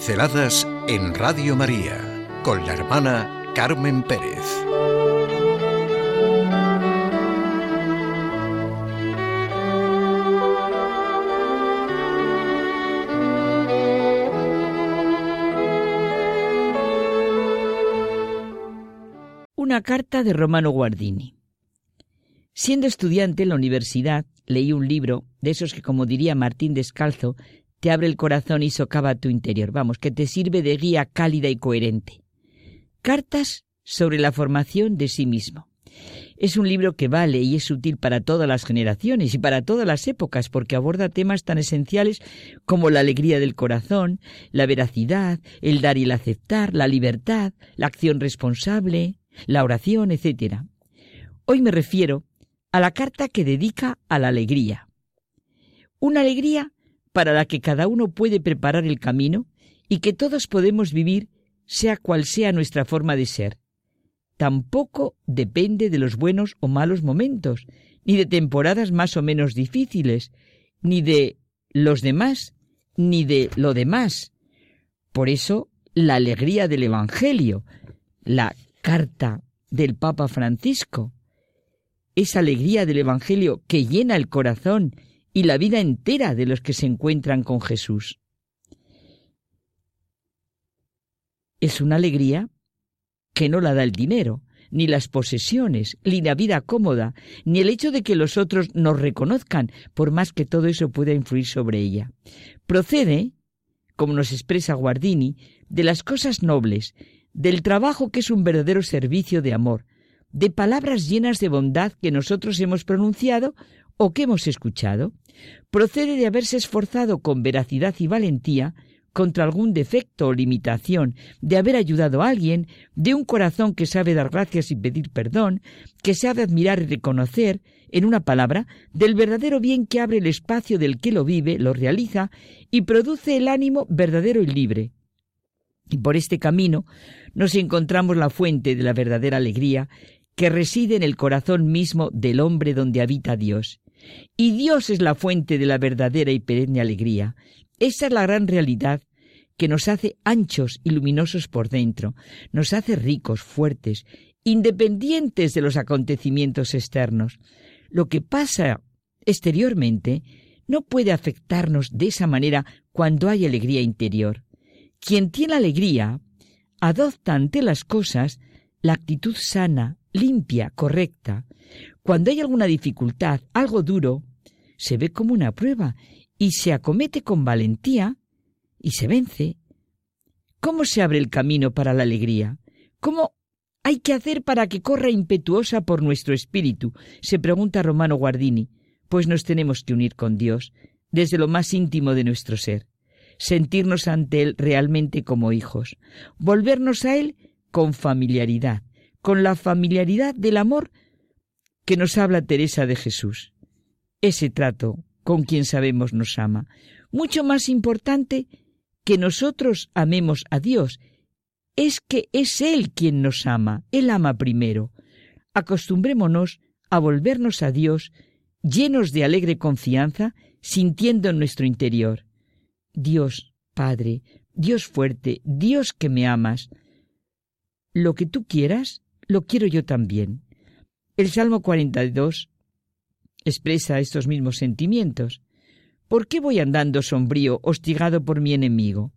Pinceladas en Radio María con la hermana Carmen Pérez. Una carta de Romano Guardini. Siendo estudiante en la universidad, leí un libro de esos que, como diría Martín Descalzo, te abre el corazón y socava tu interior. Vamos, que te sirve de guía cálida y coherente. Cartas sobre la formación de sí mismo. Es un libro que vale y es útil para todas las generaciones y para todas las épocas porque aborda temas tan esenciales como la alegría del corazón, la veracidad, el dar y el aceptar, la libertad, la acción responsable, la oración, etc. Hoy me refiero a la carta que dedica a la alegría. Una alegría para la que cada uno puede preparar el camino y que todos podemos vivir sea cual sea nuestra forma de ser. Tampoco depende de los buenos o malos momentos, ni de temporadas más o menos difíciles, ni de los demás, ni de lo demás. Por eso, la alegría del Evangelio, la carta del Papa Francisco, esa alegría del Evangelio que llena el corazón y la vida entera de los que se encuentran con Jesús. Es una alegría que no la da el dinero, ni las posesiones, ni la vida cómoda, ni el hecho de que los otros nos reconozcan, por más que todo eso pueda influir sobre ella. Procede, como nos expresa Guardini, de las cosas nobles, del trabajo que es un verdadero servicio de amor, de palabras llenas de bondad que nosotros hemos pronunciado o que hemos escuchado, procede de haberse esforzado con veracidad y valentía contra algún defecto o limitación, de haber ayudado a alguien, de un corazón que sabe dar gracias y pedir perdón, que sabe admirar y reconocer, en una palabra, del verdadero bien que abre el espacio del que lo vive, lo realiza y produce el ánimo verdadero y libre. Y por este camino nos encontramos la fuente de la verdadera alegría que reside en el corazón mismo del hombre donde habita Dios. Y Dios es la fuente de la verdadera y perenne alegría. Esa es la gran realidad que nos hace anchos y luminosos por dentro, nos hace ricos, fuertes, independientes de los acontecimientos externos. Lo que pasa exteriormente no puede afectarnos de esa manera cuando hay alegría interior. Quien tiene alegría adopta ante las cosas la actitud sana, limpia, correcta. Cuando hay alguna dificultad, algo duro, se ve como una prueba y se acomete con valentía y se vence. ¿Cómo se abre el camino para la alegría? ¿Cómo hay que hacer para que corra impetuosa por nuestro espíritu? se pregunta Romano Guardini. Pues nos tenemos que unir con Dios desde lo más íntimo de nuestro ser, sentirnos ante Él realmente como hijos, volvernos a Él con familiaridad, con la familiaridad del amor que nos habla Teresa de Jesús. Ese trato con quien sabemos nos ama. Mucho más importante que nosotros amemos a Dios es que es Él quien nos ama. Él ama primero. Acostumbrémonos a volvernos a Dios llenos de alegre confianza, sintiendo en nuestro interior. Dios, Padre, Dios fuerte, Dios que me amas. Lo que tú quieras, lo quiero yo también. El Salmo 42 expresa estos mismos sentimientos. ¿Por qué voy andando sombrío, hostigado por mi enemigo?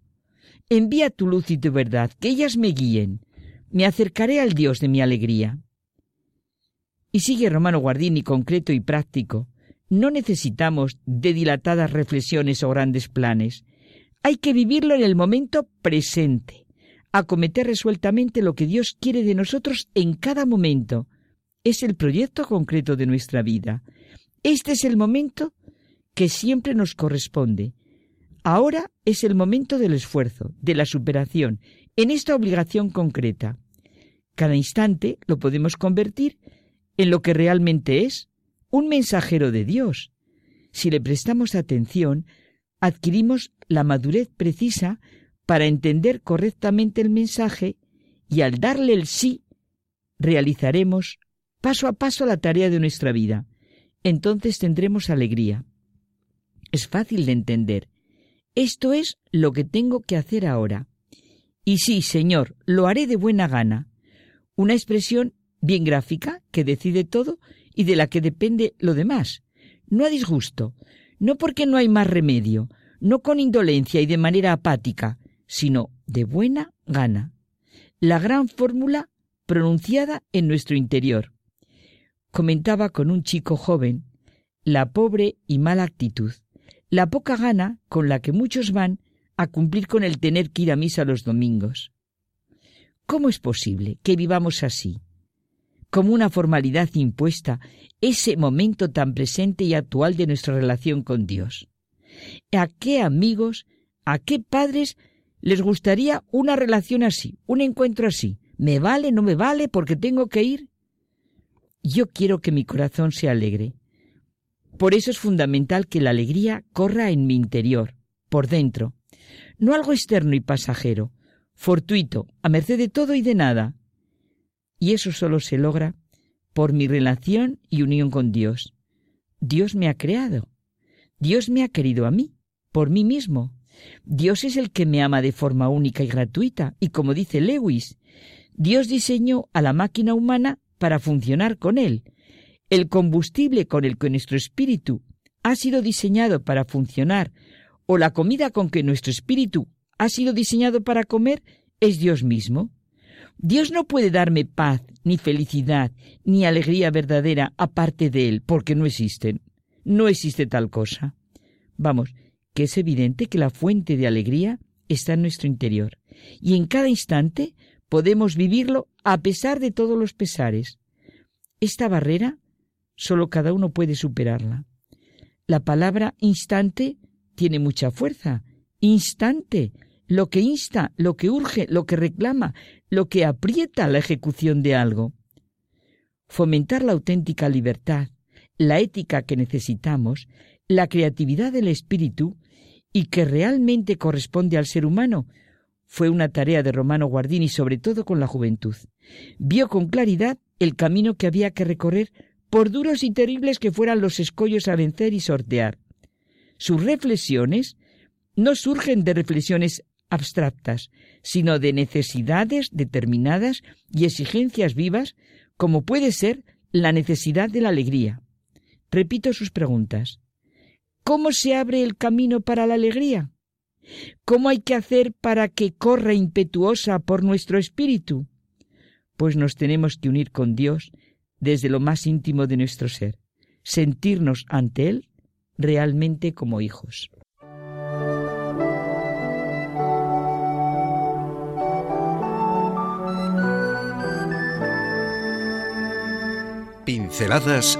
Envía tu luz y tu verdad, que ellas me guíen. Me acercaré al Dios de mi alegría. Y sigue Romano Guardini concreto y práctico. No necesitamos de dilatadas reflexiones o grandes planes. Hay que vivirlo en el momento presente acometer resueltamente lo que Dios quiere de nosotros en cada momento. Es el proyecto concreto de nuestra vida. Este es el momento que siempre nos corresponde. Ahora es el momento del esfuerzo, de la superación, en esta obligación concreta. Cada instante lo podemos convertir en lo que realmente es, un mensajero de Dios. Si le prestamos atención, adquirimos la madurez precisa para entender correctamente el mensaje y al darle el sí, realizaremos paso a paso la tarea de nuestra vida. Entonces tendremos alegría. Es fácil de entender. Esto es lo que tengo que hacer ahora. Y sí, Señor, lo haré de buena gana. Una expresión bien gráfica que decide todo y de la que depende lo demás. No a disgusto, no porque no hay más remedio, no con indolencia y de manera apática, sino de buena gana. La gran fórmula pronunciada en nuestro interior. Comentaba con un chico joven la pobre y mala actitud, la poca gana con la que muchos van a cumplir con el tener que ir a misa los domingos. ¿Cómo es posible que vivamos así? Como una formalidad impuesta, ese momento tan presente y actual de nuestra relación con Dios. ¿A qué amigos, a qué padres les gustaría una relación así, un encuentro así? ¿Me vale, no me vale porque tengo que ir? Yo quiero que mi corazón se alegre. Por eso es fundamental que la alegría corra en mi interior, por dentro, no algo externo y pasajero, fortuito, a merced de todo y de nada. Y eso solo se logra por mi relación y unión con Dios. Dios me ha creado. Dios me ha querido a mí, por mí mismo. Dios es el que me ama de forma única y gratuita, y como dice Lewis, Dios diseñó a la máquina humana para funcionar con él. El combustible con el que nuestro espíritu ha sido diseñado para funcionar, o la comida con que nuestro espíritu ha sido diseñado para comer, es Dios mismo. Dios no puede darme paz, ni felicidad, ni alegría verdadera aparte de Él, porque no existen. No existe tal cosa. Vamos, que es evidente que la fuente de alegría está en nuestro interior, y en cada instante podemos vivirlo a pesar de todos los pesares. Esta barrera solo cada uno puede superarla. La palabra instante tiene mucha fuerza. Instante, lo que insta, lo que urge, lo que reclama, lo que aprieta la ejecución de algo. Fomentar la auténtica libertad, la ética que necesitamos, la creatividad del espíritu y que realmente corresponde al ser humano, fue una tarea de Romano Guardini, sobre todo con la juventud. Vio con claridad el camino que había que recorrer, por duros y terribles que fueran los escollos a vencer y sortear. Sus reflexiones no surgen de reflexiones abstractas, sino de necesidades determinadas y exigencias vivas, como puede ser la necesidad de la alegría. Repito sus preguntas. ¿Cómo se abre el camino para la alegría? ¿Cómo hay que hacer para que corra impetuosa por nuestro espíritu? Pues nos tenemos que unir con Dios desde lo más íntimo de nuestro ser, sentirnos ante Él realmente como hijos. Pinceladas